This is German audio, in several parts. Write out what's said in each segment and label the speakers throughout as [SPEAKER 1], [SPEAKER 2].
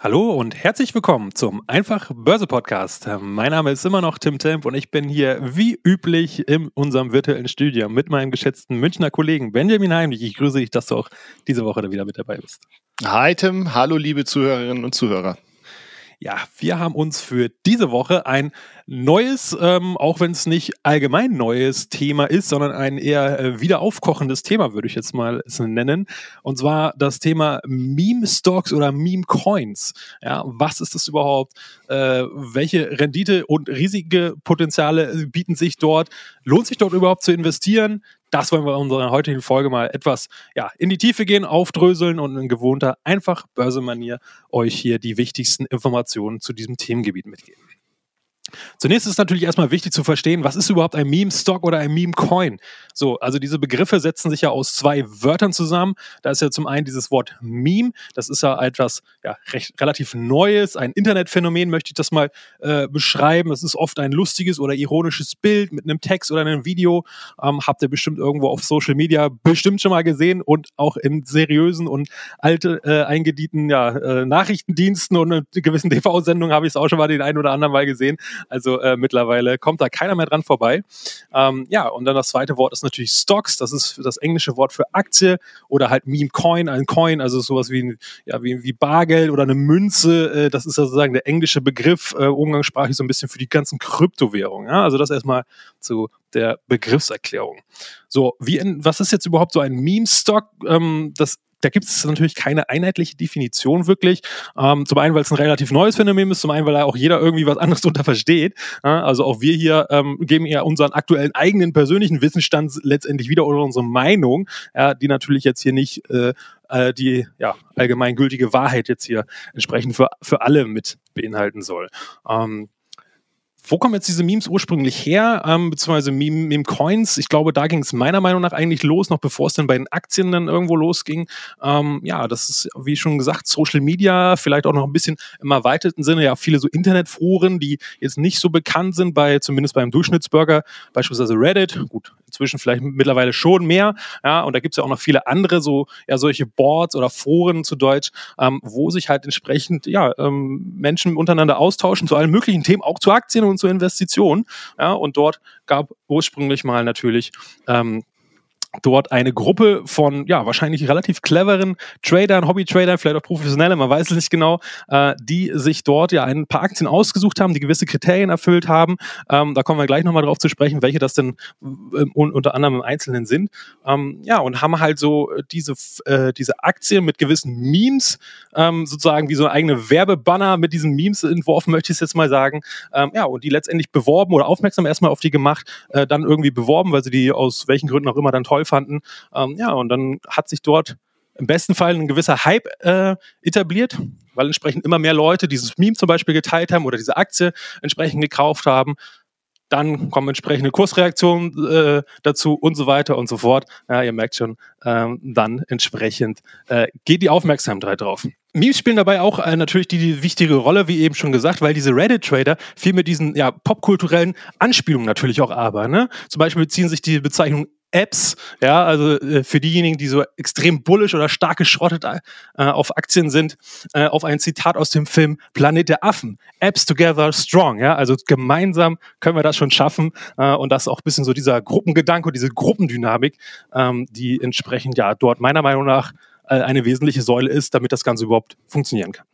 [SPEAKER 1] Hallo und herzlich willkommen zum Einfach Börse Podcast. Mein Name ist immer noch Tim Temp und ich bin hier wie üblich in unserem virtuellen Studio mit meinem geschätzten Münchner Kollegen Benjamin Heimlich. Ich grüße dich, dass du auch diese Woche wieder mit dabei bist.
[SPEAKER 2] Hi Tim, hallo liebe Zuhörerinnen und Zuhörer.
[SPEAKER 1] Ja, wir haben uns für diese Woche ein neues, ähm, auch wenn es nicht allgemein neues Thema ist, sondern ein eher äh, wieder aufkochendes Thema, würde ich jetzt mal nennen. Und zwar das Thema Meme-Stocks oder Meme-Coins. Ja, was ist das überhaupt? Äh, welche Rendite und riesige Potenziale bieten sich dort? Lohnt sich dort überhaupt zu investieren? Das wollen wir in unserer heutigen Folge mal etwas ja, in die Tiefe gehen, aufdröseln und in gewohnter, einfach Börsemanier euch hier die wichtigsten Informationen zu diesem Themengebiet mitgeben. Zunächst ist natürlich erstmal wichtig zu verstehen, was ist überhaupt ein Meme-Stock oder ein Meme-Coin? So, also diese Begriffe setzen sich ja aus zwei Wörtern zusammen. Da ist ja zum einen dieses Wort Meme, das ist ja etwas ja, recht, relativ Neues, ein Internetphänomen, möchte ich das mal äh, beschreiben. Das ist oft ein lustiges oder ironisches Bild mit einem Text oder einem Video. Ähm, habt ihr bestimmt irgendwo auf Social Media bestimmt schon mal gesehen und auch in seriösen und alte äh, eingedienten ja, äh, Nachrichtendiensten und in gewissen TV-Sendungen habe ich es auch schon mal den einen oder anderen Mal gesehen. Also äh, mittlerweile kommt da keiner mehr dran vorbei. Ähm, ja, und dann das zweite Wort ist natürlich Stocks. Das ist das englische Wort für Aktie oder halt Meme Coin, ein Coin, also sowas wie, ja, wie, wie Bargeld oder eine Münze. Äh, das ist sozusagen der englische Begriff, äh, umgangssprachlich so ein bisschen für die ganzen Kryptowährungen. Ja? Also das erstmal zu der Begriffserklärung. So, wie in, was ist jetzt überhaupt so ein Meme-Stock? Ähm, das da gibt es natürlich keine einheitliche Definition wirklich. Ähm, zum einen, weil es ein relativ neues Phänomen ist, zum einen, weil da auch jeder irgendwie was anderes darunter versteht. Ja, also auch wir hier ähm, geben ja unseren aktuellen eigenen persönlichen Wissensstand letztendlich wieder oder unsere Meinung, ja, die natürlich jetzt hier nicht äh, äh, die ja, allgemeingültige Wahrheit jetzt hier entsprechend für, für alle mit beinhalten soll. Ähm, wo kommen jetzt diese Memes ursprünglich her, ähm, beziehungsweise Meme, Meme Coins? Ich glaube, da ging es meiner Meinung nach eigentlich los, noch bevor es dann bei den Aktien dann irgendwo losging. Ähm, ja, das ist, wie schon gesagt, Social Media, vielleicht auch noch ein bisschen im erweiterten Sinne, ja, viele so Internetforen, die jetzt nicht so bekannt sind, bei zumindest beim Durchschnittsbürger, beispielsweise Reddit, gut, inzwischen vielleicht mittlerweile schon mehr, ja, und da gibt es ja auch noch viele andere, so, ja, solche Boards oder Foren zu Deutsch, ähm, wo sich halt entsprechend, ja, ähm, Menschen untereinander austauschen zu allen möglichen Themen, auch zu Aktien und zur Investition. Ja, und dort gab ursprünglich mal natürlich ähm, dort eine Gruppe von, ja, wahrscheinlich relativ cleveren Tradern, Hobby-Tradern, vielleicht auch professionelle, man weiß es nicht genau, äh, die sich dort ja ein paar Aktien ausgesucht haben, die gewisse Kriterien erfüllt haben. Ähm, da kommen wir gleich nochmal drauf zu sprechen, welche das denn äh, unter anderem im Einzelnen sind. Ähm, ja, und haben halt so diese, äh, diese Aktien mit gewissen Memes, ähm, sozusagen wie so eine eigene Werbebanner mit diesen Memes entworfen, möchte ich es jetzt mal sagen. Ähm, ja, und die letztendlich beworben oder aufmerksam erstmal auf die gemacht, äh, dann irgendwie beworben, weil sie die aus welchen Gründen auch immer dann toll fanden. Ähm, ja, und dann hat sich dort im besten Fall ein gewisser Hype äh, etabliert, weil entsprechend immer mehr Leute dieses Meme zum Beispiel geteilt haben oder diese Aktie entsprechend gekauft haben. Dann kommen entsprechende Kursreaktionen äh, dazu und so weiter und so fort. Ja, ihr merkt schon, ähm, dann entsprechend äh, geht die Aufmerksamkeit drauf. Memes spielen dabei auch äh, natürlich die, die, wichtige Rolle, wie eben schon gesagt, weil diese Reddit-Trader viel mit diesen ja, popkulturellen Anspielungen natürlich auch arbeiten. Ne? Zum Beispiel beziehen sich die Bezeichnung Apps, ja, also äh, für diejenigen, die so extrem bullisch oder stark geschrottet äh, auf Aktien sind, äh, auf ein Zitat aus dem Film Planet der Affen. Apps together strong, ja, also gemeinsam können wir das schon schaffen äh, und das ist auch ein bisschen so dieser Gruppengedanke diese Gruppendynamik, ähm, die entsprechend ja dort meiner Meinung nach äh, eine wesentliche Säule ist, damit das Ganze überhaupt funktionieren kann.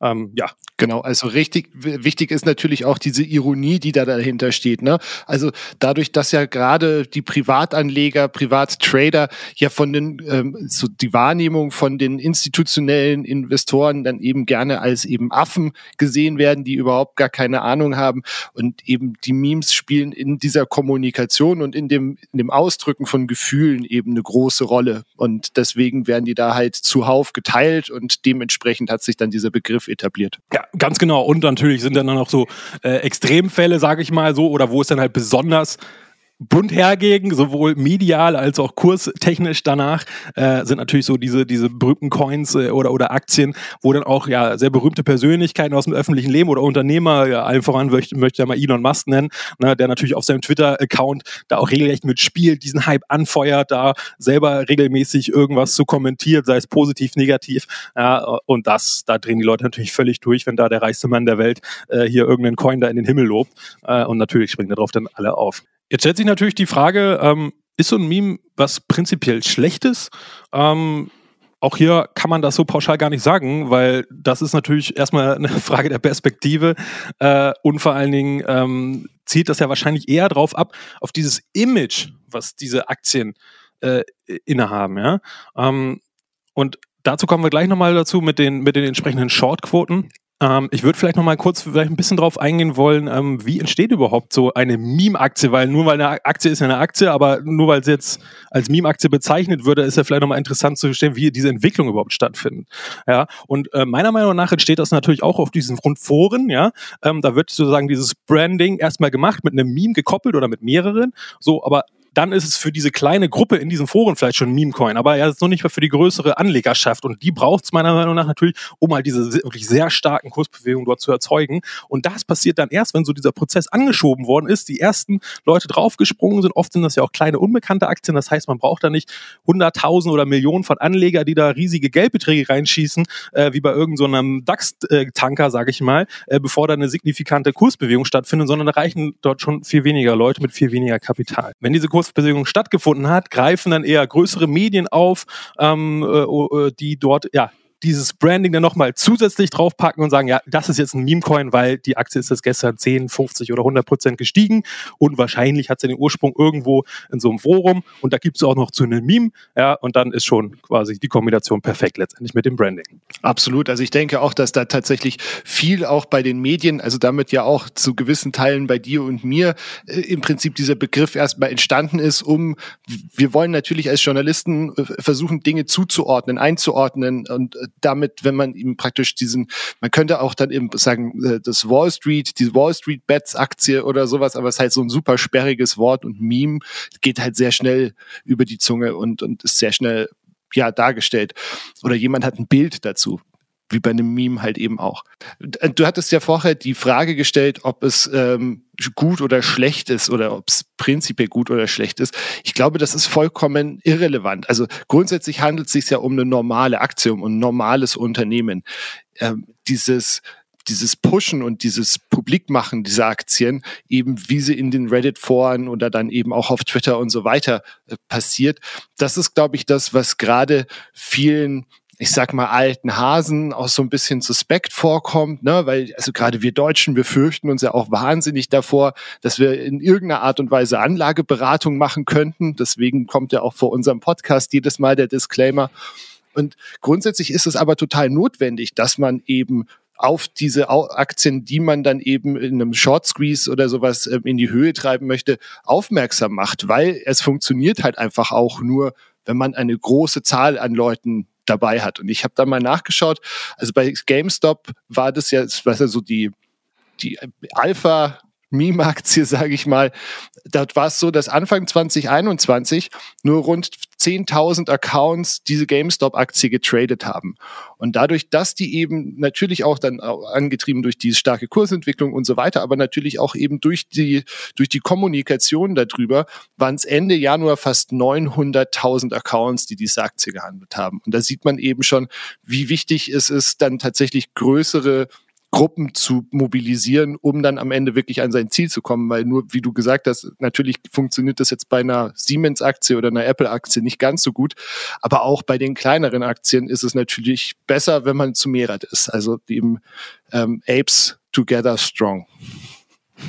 [SPEAKER 2] Ähm, ja. Genau, also richtig wichtig ist natürlich auch diese Ironie, die da dahinter steht. Ne? Also dadurch, dass ja gerade die Privatanleger, Privattrader ja von den ähm, so die Wahrnehmung von den institutionellen Investoren dann eben gerne als eben Affen gesehen werden, die überhaupt gar keine Ahnung haben und eben die Memes spielen in dieser Kommunikation und in dem in dem Ausdrücken von Gefühlen eben eine große Rolle und deswegen werden die da halt zuhauf geteilt und dementsprechend hat sich dann dieser Begriff etabliert.
[SPEAKER 1] Ja, ganz genau. Und natürlich sind dann auch so äh, Extremfälle, sage ich mal so, oder wo es dann halt besonders bunt hergegen, sowohl medial als auch kurstechnisch danach, äh, sind natürlich so diese, diese berühmten Coins äh, oder, oder Aktien, wo dann auch ja sehr berühmte Persönlichkeiten aus dem öffentlichen Leben oder Unternehmer, ja, allen voran möchte, möchte ja mal Elon Musk nennen, ne, der natürlich auf seinem Twitter-Account da auch regelrecht mitspielt, diesen Hype anfeuert, da selber regelmäßig irgendwas zu kommentiert, sei es positiv, negativ. Ja, und das, da drehen die Leute natürlich völlig durch, wenn da der reichste Mann der Welt äh, hier irgendeinen Coin da in den Himmel lobt. Äh, und natürlich springen darauf dann alle auf. Jetzt stellt sich natürlich die Frage, ähm, ist so ein Meme was prinzipiell Schlechtes? Ähm, auch hier kann man das so pauschal gar nicht sagen, weil das ist natürlich erstmal eine Frage der Perspektive äh, und vor allen Dingen ähm, zielt das ja wahrscheinlich eher drauf ab, auf dieses Image, was diese Aktien äh, innehaben. Ja? Ähm, und dazu kommen wir gleich nochmal dazu mit den, mit den entsprechenden Shortquoten. Ähm, ich würde vielleicht noch mal kurz vielleicht ein bisschen drauf eingehen wollen, ähm, wie entsteht überhaupt so eine Meme-Aktie? Weil nur weil eine Aktie ist ja eine Aktie, aber nur weil sie jetzt als Meme-Aktie bezeichnet würde, ist ja vielleicht noch mal interessant zu verstehen, wie diese Entwicklung überhaupt stattfindet. Ja, und äh, meiner Meinung nach entsteht das natürlich auch auf diesen Grundforen. Ja, ähm, da wird sozusagen dieses Branding erstmal gemacht mit einem Meme gekoppelt oder mit mehreren. So, aber dann ist es für diese kleine Gruppe in diesen Foren vielleicht schon Meme-Coin, aber ja, ist noch nicht mehr für die größere Anlegerschaft und die braucht es meiner Meinung nach natürlich, um halt diese wirklich sehr starken Kursbewegungen dort zu erzeugen. Und das passiert dann erst, wenn so dieser Prozess angeschoben worden ist, die ersten Leute draufgesprungen sind, oft sind das ja auch kleine unbekannte Aktien, das heißt, man braucht da nicht hunderttausend oder Millionen von Anleger, die da riesige Geldbeträge reinschießen, äh, wie bei irgendeinem so DAX-Tanker, sage ich mal, äh, bevor da eine signifikante Kursbewegung stattfindet, sondern da reichen dort schon viel weniger Leute mit viel weniger Kapital. Wenn diese Kurs Kursbewegung stattgefunden hat, greifen dann eher größere Medien auf, ähm, äh, äh die dort ja dieses Branding dann nochmal zusätzlich draufpacken und sagen, ja, das ist jetzt ein Meme-Coin, weil die Aktie ist jetzt gestern 10, 50 oder 100 Prozent gestiegen und wahrscheinlich hat sie den Ursprung irgendwo in so einem Forum und da gibt es auch noch zu einem Meme, ja, und dann ist schon quasi die Kombination perfekt letztendlich mit dem Branding.
[SPEAKER 2] Absolut, also ich denke auch, dass da tatsächlich viel auch bei den Medien, also damit ja auch zu gewissen Teilen bei dir und mir äh, im Prinzip dieser Begriff erstmal entstanden ist, um, wir wollen natürlich als Journalisten äh, versuchen, Dinge zuzuordnen, einzuordnen und äh, damit, wenn man ihm praktisch diesen, man könnte auch dann eben sagen, äh, das Wall Street, die Wall Street Bets Aktie oder sowas, aber es ist halt so ein super sperriges Wort und Meme geht halt sehr schnell über die Zunge und, und ist sehr schnell ja dargestellt. Oder jemand hat ein Bild dazu wie bei einem Meme halt eben auch. Du hattest ja vorher die Frage gestellt, ob es ähm, gut oder schlecht ist oder ob es prinzipiell gut oder schlecht ist. Ich glaube, das ist vollkommen irrelevant. Also grundsätzlich handelt es sich ja um eine normale Aktie, um ein normales Unternehmen. Ähm, dieses dieses Pushen und dieses Publikmachen dieser Aktien, eben wie sie in den Reddit-Foren oder dann eben auch auf Twitter und so weiter äh, passiert, das ist, glaube ich, das, was gerade vielen ich sag mal, alten Hasen auch so ein bisschen suspekt vorkommt, ne? weil also gerade wir Deutschen, wir fürchten uns ja auch wahnsinnig davor, dass wir in irgendeiner Art und Weise Anlageberatung machen könnten. Deswegen kommt ja auch vor unserem Podcast jedes Mal der Disclaimer. Und grundsätzlich ist es aber total notwendig, dass man eben auf diese Aktien, die man dann eben in einem Short Squeeze oder sowas ähm, in die Höhe treiben möchte, aufmerksam macht, weil es funktioniert halt einfach auch nur, wenn man eine große Zahl an Leuten dabei hat. Und ich habe da mal nachgeschaut. Also bei GameStop war das ja, was ja so die, die Alpha Meme-Aktie, sage ich mal. Dort war es so, dass Anfang 2021 nur rund 10.000 Accounts diese GameStop-Aktie getradet haben. Und dadurch, dass die eben natürlich auch dann angetrieben durch die starke Kursentwicklung und so weiter, aber natürlich auch eben durch die, durch die Kommunikation darüber, waren es Ende Januar fast 900.000 Accounts, die diese Aktie gehandelt haben. Und da sieht man eben schon, wie wichtig es ist, dann tatsächlich größere Gruppen zu mobilisieren, um dann am Ende wirklich an sein Ziel zu kommen. Weil nur, wie du gesagt hast, natürlich funktioniert das jetzt bei einer Siemens-Aktie oder einer Apple-Aktie nicht ganz so gut. Aber auch bei den kleineren Aktien ist es natürlich besser, wenn man zu mehret ist. Also eben ähm, Apes together strong.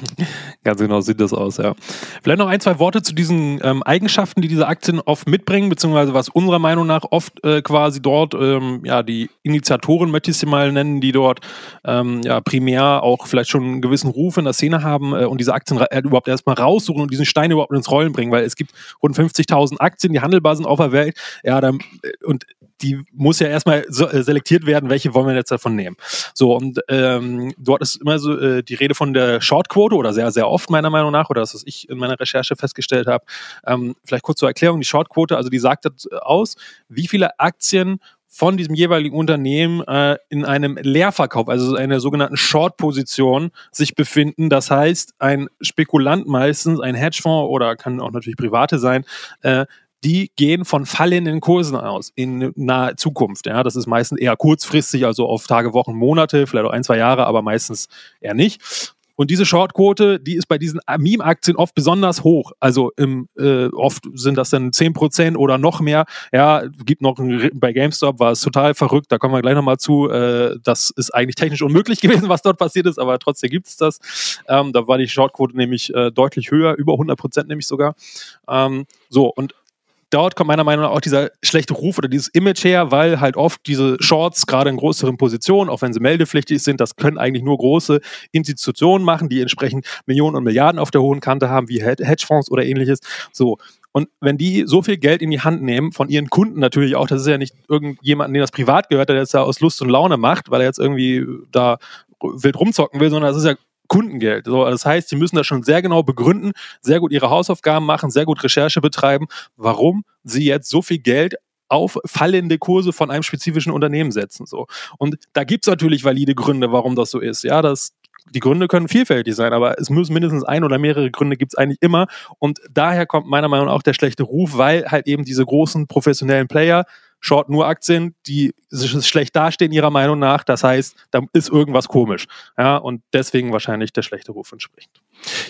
[SPEAKER 1] Ganz genau sieht das aus, ja. Vielleicht noch ein, zwei Worte zu diesen ähm, Eigenschaften, die diese Aktien oft mitbringen, beziehungsweise was unserer Meinung nach oft äh, quasi dort, ähm, ja, die Initiatoren möchte ich sie mal nennen, die dort ähm, ja primär auch vielleicht schon einen gewissen Ruf in der Szene haben äh, und diese Aktien äh, überhaupt erstmal raussuchen und diesen Stein überhaupt ins Rollen bringen, weil es gibt rund 50.000 Aktien, die handelbar sind auf der Welt, ja, dann, äh, und die muss ja erstmal so, äh, selektiert werden, welche wollen wir jetzt davon nehmen. So, und ähm, dort ist immer so äh, die Rede von der Shortquote oder sehr, sehr oft meiner Meinung nach, oder das, was ich in meiner Recherche festgestellt habe. Ähm, vielleicht kurz zur Erklärung, die Shortquote, also die sagt aus, wie viele Aktien von diesem jeweiligen Unternehmen äh, in einem Leerverkauf, also einer sogenannten Short-Position, sich befinden. Das heißt, ein Spekulant meistens, ein Hedgefonds oder kann auch natürlich private sein, äh, die gehen von fallenden Kursen aus in naher Zukunft. Ja, das ist meistens eher kurzfristig, also auf Tage, Wochen, Monate, vielleicht auch ein, zwei Jahre, aber meistens eher nicht. Und diese Shortquote, die ist bei diesen Meme-Aktien oft besonders hoch. Also im, äh, oft sind das dann 10% oder noch mehr. Ja, gibt noch ein, bei GameStop war es total verrückt, da kommen wir gleich nochmal zu. Äh, das ist eigentlich technisch unmöglich gewesen, was dort passiert ist, aber trotzdem gibt es das. Ähm, da war die Shortquote nämlich äh, deutlich höher, über 100% nämlich sogar. Ähm, so, und dort kommt meiner Meinung nach auch dieser schlechte Ruf oder dieses Image her, weil halt oft diese Shorts gerade in größeren Positionen, auch wenn sie meldepflichtig sind, das können eigentlich nur große Institutionen machen, die entsprechend Millionen und Milliarden auf der hohen Kante haben, wie Hedgefonds oder ähnliches. So. Und wenn die so viel Geld in die Hand nehmen, von ihren Kunden natürlich auch, das ist ja nicht irgendjemand, dem das privat gehört, der das ja aus Lust und Laune macht, weil er jetzt irgendwie da wild rumzocken will, sondern das ist ja Kundengeld. So, das heißt, sie müssen das schon sehr genau begründen, sehr gut ihre Hausaufgaben machen, sehr gut Recherche betreiben, warum sie jetzt so viel Geld auf fallende Kurse von einem spezifischen Unternehmen setzen. So. Und da gibt es natürlich valide Gründe, warum das so ist. Ja, das, die Gründe können vielfältig sein, aber es müssen mindestens ein oder mehrere Gründe gibt es eigentlich immer. Und daher kommt meiner Meinung nach auch der schlechte Ruf, weil halt eben diese großen professionellen Player short nur Aktien, die schlecht dastehen ihrer Meinung nach. Das heißt, da ist irgendwas komisch. Ja, und deswegen wahrscheinlich der schlechte Ruf entsprechend.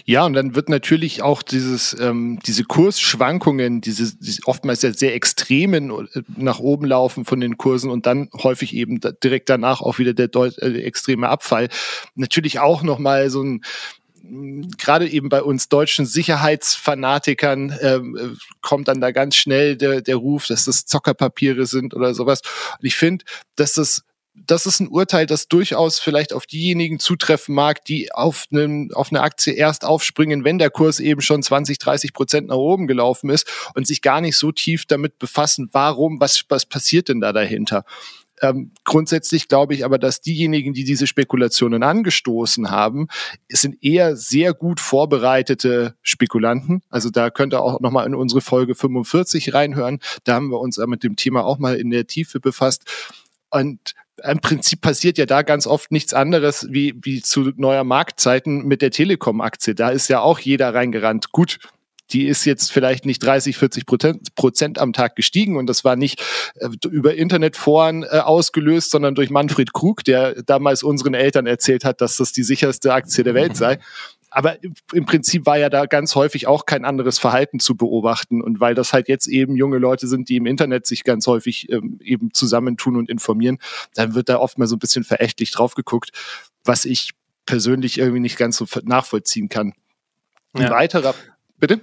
[SPEAKER 2] Ja, und dann wird natürlich auch dieses, ähm, diese Kursschwankungen, diese, diese oftmals sehr, sehr extremen äh, nach oben laufen von den Kursen und dann häufig eben da, direkt danach auch wieder der deut äh, extreme Abfall, natürlich auch nochmal so ein gerade eben bei uns deutschen Sicherheitsfanatikern äh, kommt dann da ganz schnell der, der Ruf, dass das Zockerpapiere sind oder sowas. Und ich finde, dass das das ist ein Urteil, das durchaus vielleicht auf diejenigen zutreffen mag, die auf, einen, auf eine Aktie erst aufspringen, wenn der Kurs eben schon 20, 30 Prozent nach oben gelaufen ist und sich gar nicht so tief damit befassen, warum, was, was passiert denn da dahinter. Ähm, grundsätzlich glaube ich aber, dass diejenigen, die diese Spekulationen angestoßen haben, sind eher sehr gut vorbereitete Spekulanten. Also da könnt ihr auch nochmal in unsere Folge 45 reinhören. Da haben wir uns mit dem Thema auch mal in der Tiefe befasst. Und im Prinzip passiert ja da ganz oft nichts anderes wie, wie zu neuer Marktzeiten mit der Telekom-Aktie. Da ist ja auch jeder reingerannt. Gut, die ist jetzt vielleicht nicht 30, 40 Prozent am Tag gestiegen und das war nicht äh, über Internetforen äh, ausgelöst, sondern durch Manfred Krug, der damals unseren Eltern erzählt hat, dass das die sicherste Aktie der Welt sei. Aber im Prinzip war ja da ganz häufig auch kein anderes Verhalten zu beobachten. Und weil das halt jetzt eben junge Leute sind, die im Internet sich ganz häufig ähm, eben zusammentun und informieren, dann wird da oft mal so ein bisschen verächtlich drauf geguckt, was ich persönlich irgendwie nicht ganz so nachvollziehen kann. Ein ja. weiterer, bitte?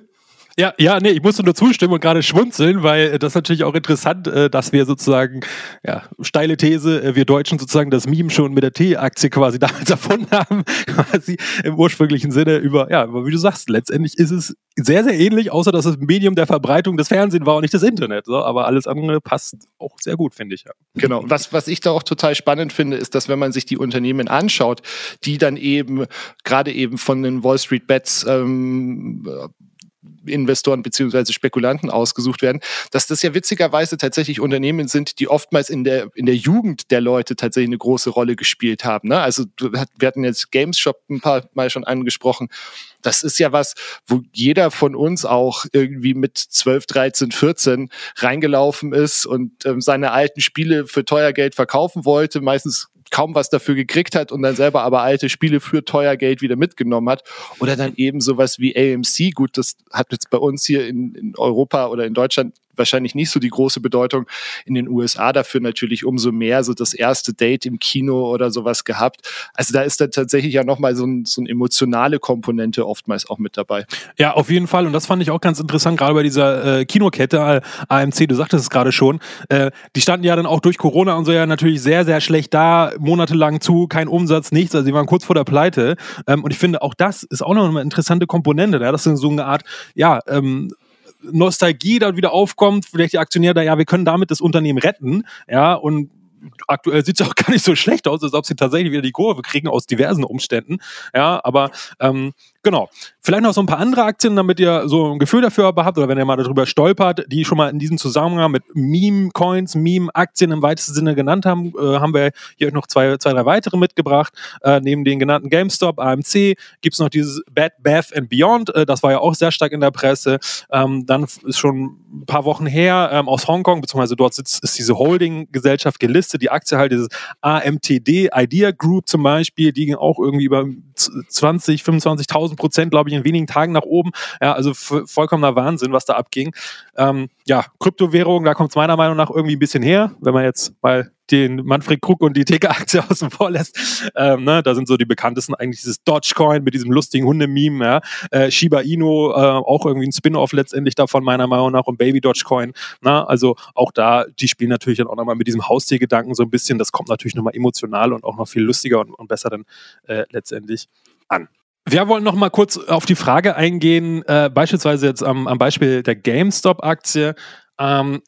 [SPEAKER 1] Ja, ja, nee, ich musste nur zustimmen und gerade schmunzeln, weil das ist natürlich auch interessant, äh, dass wir sozusagen, ja, steile These, äh, wir Deutschen sozusagen das Meme schon mit der T-Aktie quasi damals erfunden haben, quasi im ursprünglichen Sinne über, ja, aber wie du sagst, letztendlich ist es sehr, sehr ähnlich, außer dass es Medium der Verbreitung des Fernsehen war und nicht das Internet. So, aber alles andere passt auch sehr gut, finde ich. Ja.
[SPEAKER 2] Genau. Was, was ich da auch total spannend finde, ist, dass wenn man sich die Unternehmen anschaut, die dann eben gerade eben von den Wall Street Bets ähm, Investoren beziehungsweise Spekulanten ausgesucht werden, dass das ja witzigerweise tatsächlich Unternehmen sind, die oftmals in der, in der Jugend der Leute tatsächlich eine große Rolle gespielt haben. Ne? Also wir hatten jetzt Games Shop ein paar Mal schon angesprochen. Das ist ja was, wo jeder von uns auch irgendwie mit 12, 13, 14 reingelaufen ist und ähm, seine alten Spiele für teuer Geld verkaufen wollte. Meistens kaum was dafür gekriegt hat und dann selber aber alte Spiele für teuer Geld wieder mitgenommen hat. Oder dann eben sowas wie AMC. Gut, das hat jetzt bei uns hier in, in Europa oder in Deutschland wahrscheinlich nicht so die große Bedeutung. In den USA dafür natürlich umso mehr so das erste Date im Kino oder sowas gehabt. Also da ist dann tatsächlich ja nochmal so, ein, so eine emotionale Komponente oftmals auch mit dabei.
[SPEAKER 1] Ja, auf jeden Fall. Und das fand ich auch ganz interessant, gerade bei dieser äh, Kinokette äh, AMC, du sagtest es gerade schon. Äh, die standen ja dann auch durch Corona und so ja natürlich sehr, sehr schlecht da, monatelang zu, kein Umsatz, nichts. Also sie waren kurz vor der Pleite. Ähm, und ich finde, auch das ist auch noch eine interessante Komponente. Ja? Das ist so eine Art, ja, ähm, Nostalgie dann wieder aufkommt, vielleicht die Aktionäre da, ja, wir können damit das Unternehmen retten, ja, und aktuell sieht es auch gar nicht so schlecht aus, als ob sie tatsächlich wieder die Kurve kriegen aus diversen Umständen. Ja, aber ähm, Genau. Vielleicht noch so ein paar andere Aktien, damit ihr so ein Gefühl dafür habt oder wenn ihr mal darüber stolpert, die schon mal in diesem Zusammenhang mit Meme-Coins, Meme-Aktien im weitesten Sinne genannt haben, äh, haben wir hier noch zwei, zwei drei weitere mitgebracht. Äh, neben den genannten GameStop, AMC, gibt's noch dieses Bad Bath and Beyond. Äh, das war ja auch sehr stark in der Presse. Ähm, dann ist schon ein paar Wochen her ähm, aus Hongkong, beziehungsweise dort sitzt, ist diese Holding-Gesellschaft gelistet, die Aktie halt dieses AMTD Idea Group zum Beispiel, die ging auch irgendwie über 20, 25.000 1000 Prozent, glaube ich, in wenigen Tagen nach oben. Ja, also vollkommener Wahnsinn, was da abging. Ähm, ja, Kryptowährung, da kommt es meiner Meinung nach irgendwie ein bisschen her, wenn man jetzt mal den Manfred Krug und die TK-Aktie außen vor lässt. Ähm, ne, da sind so die bekanntesten eigentlich dieses Dogecoin mit diesem lustigen Hundememe, ja. Äh, Shiba Inu, äh, auch irgendwie ein Spin-off letztendlich davon, meiner Meinung nach, und Baby Dogecoin. Na, also auch da, die spielen natürlich dann auch nochmal mit diesem Haustiergedanken so ein bisschen. Das kommt natürlich nochmal emotional und auch noch viel lustiger und, und besser dann äh, letztendlich an. Wir wollen noch mal kurz auf die Frage eingehen, äh, beispielsweise jetzt am, am Beispiel der GameStop-Aktie. Ähm,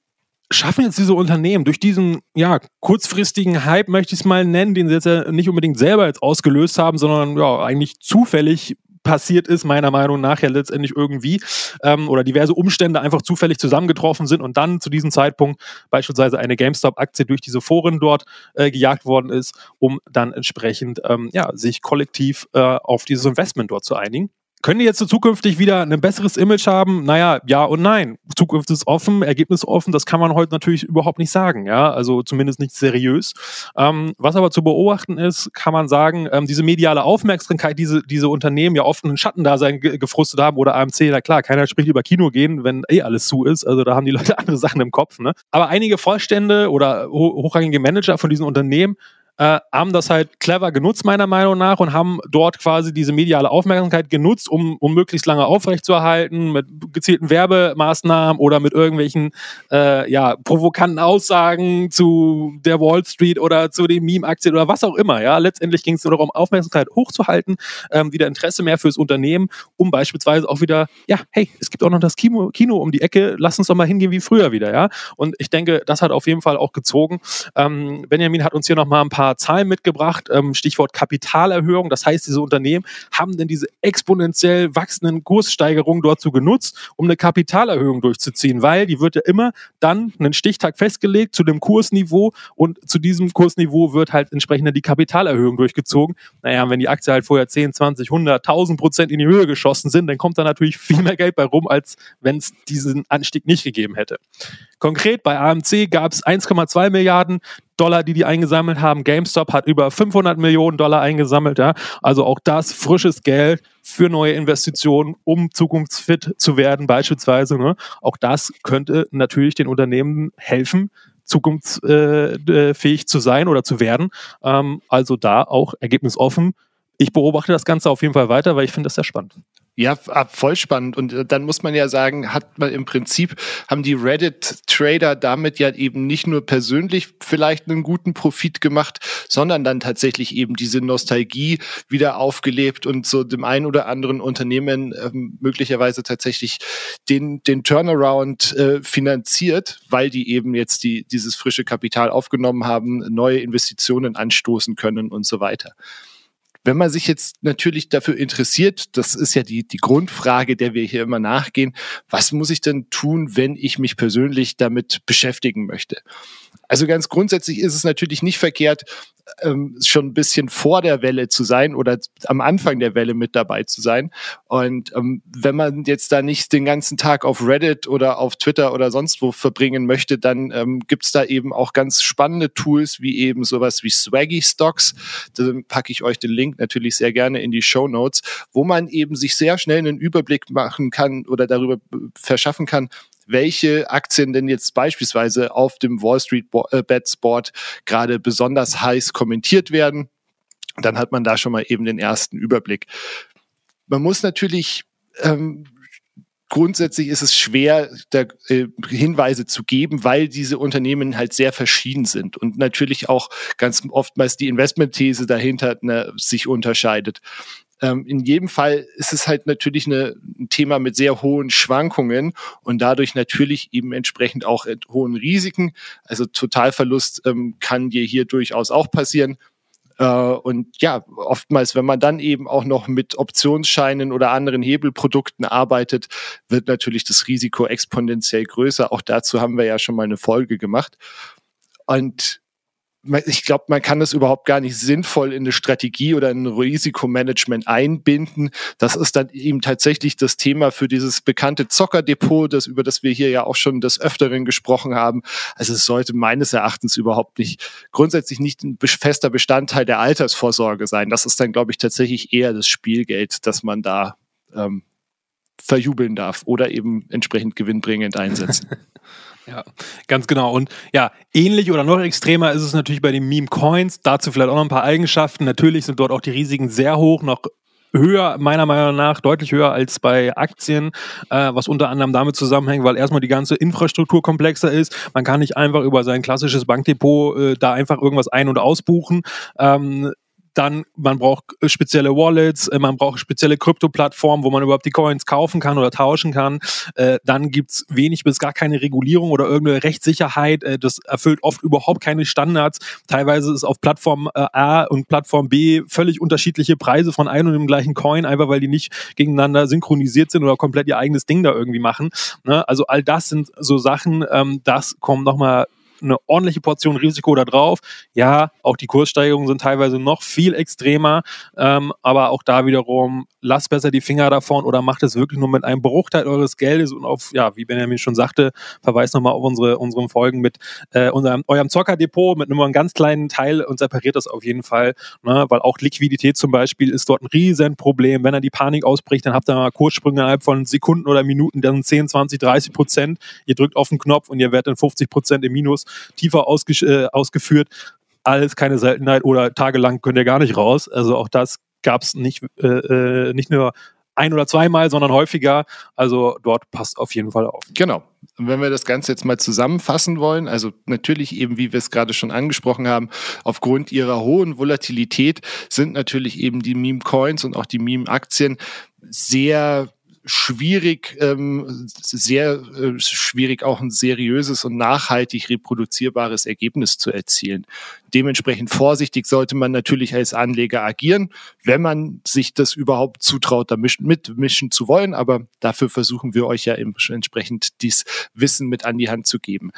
[SPEAKER 1] schaffen jetzt diese Unternehmen durch diesen ja, kurzfristigen Hype, möchte ich es mal nennen, den sie jetzt ja nicht unbedingt selber jetzt ausgelöst haben, sondern ja, eigentlich zufällig passiert ist, meiner Meinung nach ja letztendlich irgendwie, ähm, oder diverse Umstände einfach zufällig zusammengetroffen sind und dann zu diesem Zeitpunkt beispielsweise eine GameStop-Aktie durch diese Foren dort äh, gejagt worden ist, um dann entsprechend ähm, ja, sich kollektiv äh, auf dieses Investment dort zu einigen. Können die jetzt so zukünftig wieder ein besseres Image haben? Naja, ja und nein. Zukunft ist offen, Ergebnis offen, das kann man heute natürlich überhaupt nicht sagen, ja, also zumindest nicht seriös. Ähm, was aber zu beobachten ist, kann man sagen, ähm, diese mediale Aufmerksamkeit, diese, diese Unternehmen ja oft einen Schattendasein ge gefrustet haben oder AMC, na klar, keiner spricht über Kino gehen, wenn eh alles zu ist, also da haben die Leute andere Sachen im Kopf, ne? Aber einige Vorstände oder hochrangige Manager von diesen Unternehmen äh, haben das halt clever genutzt, meiner Meinung nach, und haben dort quasi diese mediale Aufmerksamkeit genutzt, um, um möglichst lange aufrechtzuerhalten, mit gezielten Werbemaßnahmen oder mit irgendwelchen äh, ja, provokanten Aussagen zu der Wall Street oder zu den Meme-Aktien oder was auch immer. Ja, letztendlich ging es nur darum, Aufmerksamkeit hochzuhalten, ähm, wieder Interesse mehr fürs Unternehmen, um beispielsweise auch wieder, ja, hey, es gibt auch noch das Kino, Kino um die Ecke, lass uns doch mal hingehen wie früher wieder, ja. Und ich denke, das hat auf jeden Fall auch gezogen. Ähm, Benjamin hat uns hier noch mal ein paar paar Zahlen mitgebracht, ähm, Stichwort Kapitalerhöhung. Das heißt, diese Unternehmen haben denn diese exponentiell wachsenden Kurssteigerungen so genutzt, um eine Kapitalerhöhung durchzuziehen, weil die wird ja immer dann einen Stichtag festgelegt zu dem Kursniveau und zu diesem Kursniveau wird halt entsprechend die Kapitalerhöhung durchgezogen. Naja, wenn die Aktie halt vorher 10, 20, 100, 1000 Prozent in die Höhe geschossen sind, dann kommt da natürlich viel mehr Geld bei rum, als wenn es diesen Anstieg nicht gegeben hätte. Konkret bei AMC gab es 1,2 Milliarden Dollar, die die eingesammelt haben. GameStop hat über 500 Millionen Dollar eingesammelt. Ja? Also auch das frisches Geld für neue Investitionen, um zukunftsfit zu werden beispielsweise. Ne? Auch das könnte natürlich den Unternehmen helfen, zukunftsfähig zu sein oder zu werden. Ähm, also da auch ergebnisoffen. Ich beobachte das Ganze auf jeden Fall weiter, weil ich finde das sehr spannend.
[SPEAKER 2] Ja, ah, voll spannend. Und äh, dann muss man ja sagen, hat man im Prinzip, haben die Reddit-Trader damit ja eben nicht nur persönlich vielleicht einen guten Profit gemacht, sondern dann tatsächlich eben diese Nostalgie wieder aufgelebt und so dem einen oder anderen Unternehmen ähm, möglicherweise tatsächlich den, den Turnaround äh, finanziert, weil die eben jetzt die, dieses frische Kapital aufgenommen haben, neue Investitionen anstoßen können und so weiter. Wenn man sich jetzt natürlich dafür interessiert, das ist ja die, die Grundfrage, der wir hier immer nachgehen, was muss ich denn tun, wenn ich mich persönlich damit beschäftigen möchte? Also ganz grundsätzlich ist es natürlich nicht verkehrt, ähm, schon ein bisschen vor der Welle zu sein oder am Anfang der Welle mit dabei zu sein. Und ähm, wenn man jetzt da nicht den ganzen Tag auf Reddit oder auf Twitter oder sonst wo verbringen möchte, dann ähm, gibt es da eben auch ganz spannende Tools wie eben sowas wie Swaggy Stocks. Da packe ich euch den Link natürlich sehr gerne in die Show Notes, wo man eben sich sehr schnell einen Überblick machen kann oder darüber verschaffen kann, welche Aktien denn jetzt beispielsweise auf dem Wall Street äh, Bets Board gerade besonders heiß kommentiert werden. Dann hat man da schon mal eben den ersten Überblick. Man muss natürlich ähm, grundsätzlich ist es schwer, da äh, Hinweise zu geben, weil diese Unternehmen halt sehr verschieden sind und natürlich auch ganz oftmals die Investmentthese dahinter ne, sich unterscheidet. Ähm, in jedem Fall ist es halt natürlich eine, ein Thema mit sehr hohen Schwankungen und dadurch natürlich eben entsprechend auch hohen Risiken. Also Totalverlust ähm, kann dir hier durchaus auch passieren. Äh, und ja, oftmals, wenn man dann eben auch noch mit Optionsscheinen oder anderen Hebelprodukten arbeitet, wird natürlich das Risiko exponentiell größer. Auch dazu haben wir ja schon mal eine Folge gemacht. Und ich glaube, man kann das überhaupt gar nicht sinnvoll in eine Strategie oder ein Risikomanagement einbinden. Das ist dann eben tatsächlich das Thema für dieses bekannte Zockerdepot, das, über das wir hier ja auch schon des Öfteren gesprochen haben. Also es sollte meines Erachtens überhaupt nicht, grundsätzlich nicht ein fester Bestandteil der Altersvorsorge sein. Das ist dann, glaube ich, tatsächlich eher das Spielgeld, das man da ähm, verjubeln darf oder eben entsprechend gewinnbringend einsetzen.
[SPEAKER 1] Ja, ganz genau. Und ja, ähnlich oder noch extremer ist es natürlich bei den Meme-Coins. Dazu vielleicht auch noch ein paar Eigenschaften. Natürlich sind dort auch die Risiken sehr hoch, noch höher, meiner Meinung nach, deutlich höher als bei Aktien, äh, was unter anderem damit zusammenhängt, weil erstmal die ganze Infrastruktur komplexer ist. Man kann nicht einfach über sein klassisches Bankdepot äh, da einfach irgendwas ein- und ausbuchen. Ähm, dann, man braucht äh, spezielle Wallets, äh, man braucht spezielle Krypto-Plattformen, wo man überhaupt die Coins kaufen kann oder tauschen kann. Äh, dann gibt's wenig bis gar keine Regulierung oder irgendeine Rechtssicherheit. das erfüllt oft überhaupt keine Standards. Teilweise ist auf Plattform A und Plattform B völlig unterschiedliche Preise von einem und dem gleichen Coin, einfach weil die nicht gegeneinander synchronisiert sind oder komplett ihr eigenes Ding da irgendwie machen. Ne? Also all das sind so Sachen, ähm, das kommt nochmal eine ordentliche Portion Risiko da drauf. Ja, auch die Kurssteigerungen sind teilweise noch viel extremer, ähm, aber auch da wiederum, lasst besser die Finger davon oder macht es wirklich nur mit einem Bruchteil eures Geldes und auf, ja, wie Benjamin schon sagte, verweist nochmal auf unsere, unseren Folgen mit äh, unserem, eurem Zockerdepot mit nur einem ganz kleinen Teil und separiert das auf jeden Fall, ne, weil auch Liquidität zum Beispiel ist dort ein Riesenproblem. Wenn dann die Panik ausbricht, dann habt ihr mal Kurssprünge innerhalb von Sekunden oder Minuten, dann 10, 20, 30 Prozent. Ihr drückt auf den Knopf und ihr werdet dann 50 Prozent im Minus tiefer ausge äh, ausgeführt. Alles keine Seltenheit oder tagelang könnt ihr gar nicht raus. Also auch das gab es nicht, äh, äh, nicht nur ein oder zweimal, sondern häufiger. Also dort passt auf jeden Fall auf.
[SPEAKER 2] Genau. Und wenn wir das Ganze jetzt mal zusammenfassen wollen, also natürlich eben, wie wir es gerade schon angesprochen haben, aufgrund ihrer hohen Volatilität sind natürlich eben die Meme-Coins und auch die Meme-Aktien sehr schwierig, ähm, sehr äh, schwierig auch ein seriöses und nachhaltig reproduzierbares Ergebnis zu erzielen. Dementsprechend vorsichtig sollte man natürlich als Anleger agieren, wenn man sich das überhaupt zutraut, da mitmischen zu wollen. Aber dafür versuchen wir euch ja entsprechend dies Wissen mit an die Hand zu geben.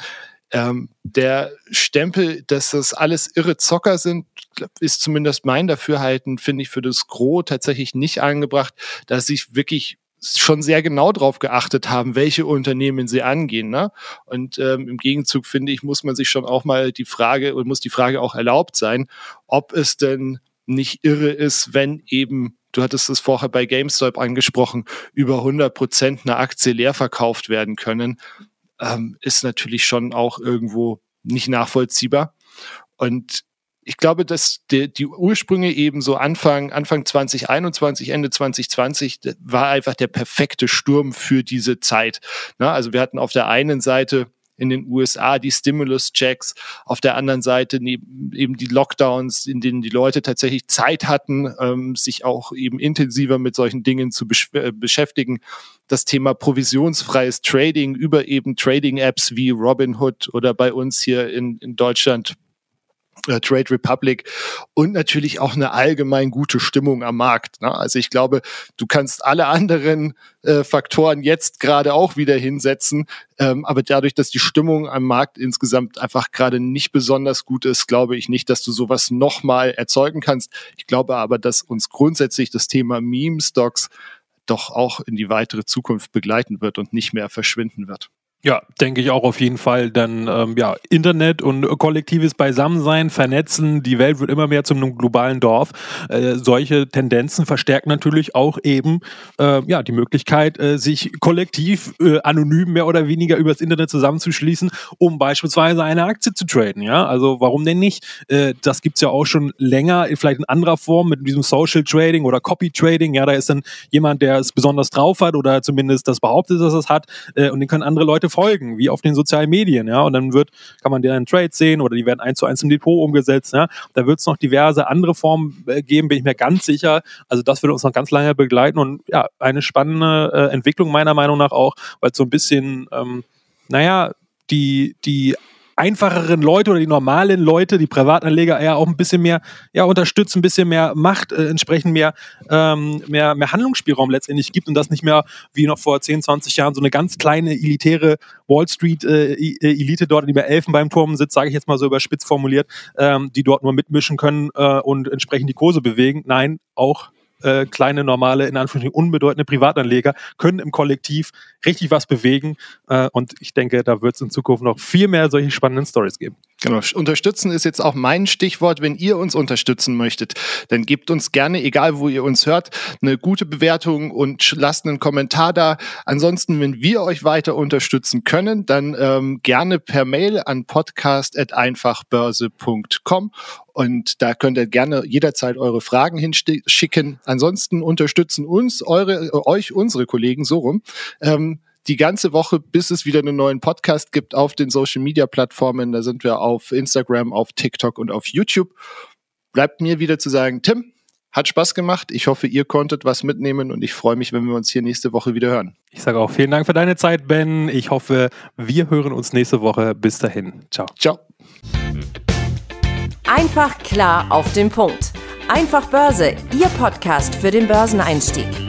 [SPEAKER 2] Ähm, der Stempel, dass das alles irre Zocker sind, ist zumindest mein Dafürhalten, finde ich für das Gros tatsächlich nicht angebracht, dass sich wirklich schon sehr genau darauf geachtet haben, welche Unternehmen sie angehen. Ne? Und ähm, im Gegenzug finde ich, muss man sich schon auch mal die Frage und muss die Frage auch erlaubt sein, ob es denn nicht irre ist, wenn eben du hattest es vorher bei GameStop angesprochen, über 100 Prozent einer Aktie leer verkauft werden können, ähm, ist natürlich schon auch irgendwo nicht nachvollziehbar. Und ich glaube, dass die, die Ursprünge eben so Anfang, Anfang 2021, Ende 2020 war einfach der perfekte Sturm für diese Zeit. Na, also wir hatten auf der einen Seite in den USA die Stimulus-Checks, auf der anderen Seite eben die Lockdowns, in denen die Leute tatsächlich Zeit hatten, ähm, sich auch eben intensiver mit solchen Dingen zu äh, beschäftigen. Das Thema provisionsfreies Trading über eben Trading-Apps wie Robinhood oder bei uns hier in, in Deutschland Trade Republic und natürlich auch eine allgemein gute Stimmung am Markt. Ne? Also ich glaube, du kannst alle anderen äh, Faktoren jetzt gerade auch wieder hinsetzen, ähm, aber dadurch, dass die Stimmung am Markt insgesamt einfach gerade nicht besonders gut ist, glaube ich nicht, dass du sowas nochmal erzeugen kannst. Ich glaube aber, dass uns grundsätzlich das Thema Meme-Stocks doch auch in die weitere Zukunft begleiten wird und nicht mehr verschwinden wird.
[SPEAKER 1] Ja, denke ich auch auf jeden Fall. Denn ähm, ja, Internet und kollektives Beisammensein, Vernetzen, die Welt wird immer mehr zum globalen Dorf. Äh, solche Tendenzen verstärken natürlich auch eben äh, ja die Möglichkeit, äh, sich kollektiv äh, anonym mehr oder weniger übers Internet zusammenzuschließen, um beispielsweise eine Aktie zu traden. Ja, also warum denn nicht? Äh, das gibt's ja auch schon länger, vielleicht in anderer Form mit diesem Social Trading oder Copy Trading. Ja, da ist dann jemand, der es besonders drauf hat oder zumindest das behauptet, dass es hat, äh, und den können andere Leute folgen, wie auf den sozialen Medien, ja. Und dann wird, kann man deren Trades sehen oder die werden eins zu eins im Depot umgesetzt, ja. Da wird es noch diverse andere Formen äh, geben, bin ich mir ganz sicher. Also das wird uns noch ganz lange begleiten und ja, eine spannende äh, Entwicklung meiner Meinung nach auch, weil so ein bisschen, ähm, naja, die, die einfacheren Leute oder die normalen Leute, die Privatanleger eher auch ein bisschen mehr ja, unterstützen, ein bisschen mehr Macht, äh, entsprechend mehr, ähm, mehr, mehr Handlungsspielraum letztendlich gibt und das nicht mehr wie noch vor 10, 20 Jahren so eine ganz kleine elitäre Wall Street äh, äh, Elite dort, die bei Elfenbeinturm sitzt, sage ich jetzt mal so überspitzt formuliert, ähm, die dort nur mitmischen können äh, und entsprechend die Kurse bewegen. Nein, auch äh, kleine, normale, in Anführungsstrichen unbedeutende Privatanleger können im Kollektiv richtig was bewegen. Äh, und ich denke, da wird es in Zukunft noch viel mehr solche spannenden Stories geben.
[SPEAKER 2] Genau, unterstützen ist jetzt auch mein Stichwort. Wenn ihr uns unterstützen möchtet, dann gebt uns gerne, egal wo ihr uns hört, eine gute Bewertung und lasst einen Kommentar da. Ansonsten, wenn wir euch weiter unterstützen können, dann ähm, gerne per Mail an podcast.einfachbörse.com und da könnt ihr gerne jederzeit eure Fragen hinschicken. Ansonsten unterstützen uns, eure, euch unsere Kollegen so rum. Ähm, die ganze Woche, bis es wieder einen neuen Podcast gibt auf den Social Media Plattformen. Da sind wir auf Instagram, auf TikTok und auf YouTube. Bleibt mir wieder zu sagen, Tim, hat Spaß gemacht. Ich hoffe, ihr konntet was mitnehmen und ich freue mich, wenn wir uns hier nächste Woche wieder hören.
[SPEAKER 1] Ich sage auch vielen Dank für deine Zeit, Ben. Ich hoffe, wir hören uns nächste Woche. Bis dahin. Ciao.
[SPEAKER 2] Ciao.
[SPEAKER 3] Einfach klar auf den Punkt. Einfach Börse, Ihr Podcast für den Börseneinstieg.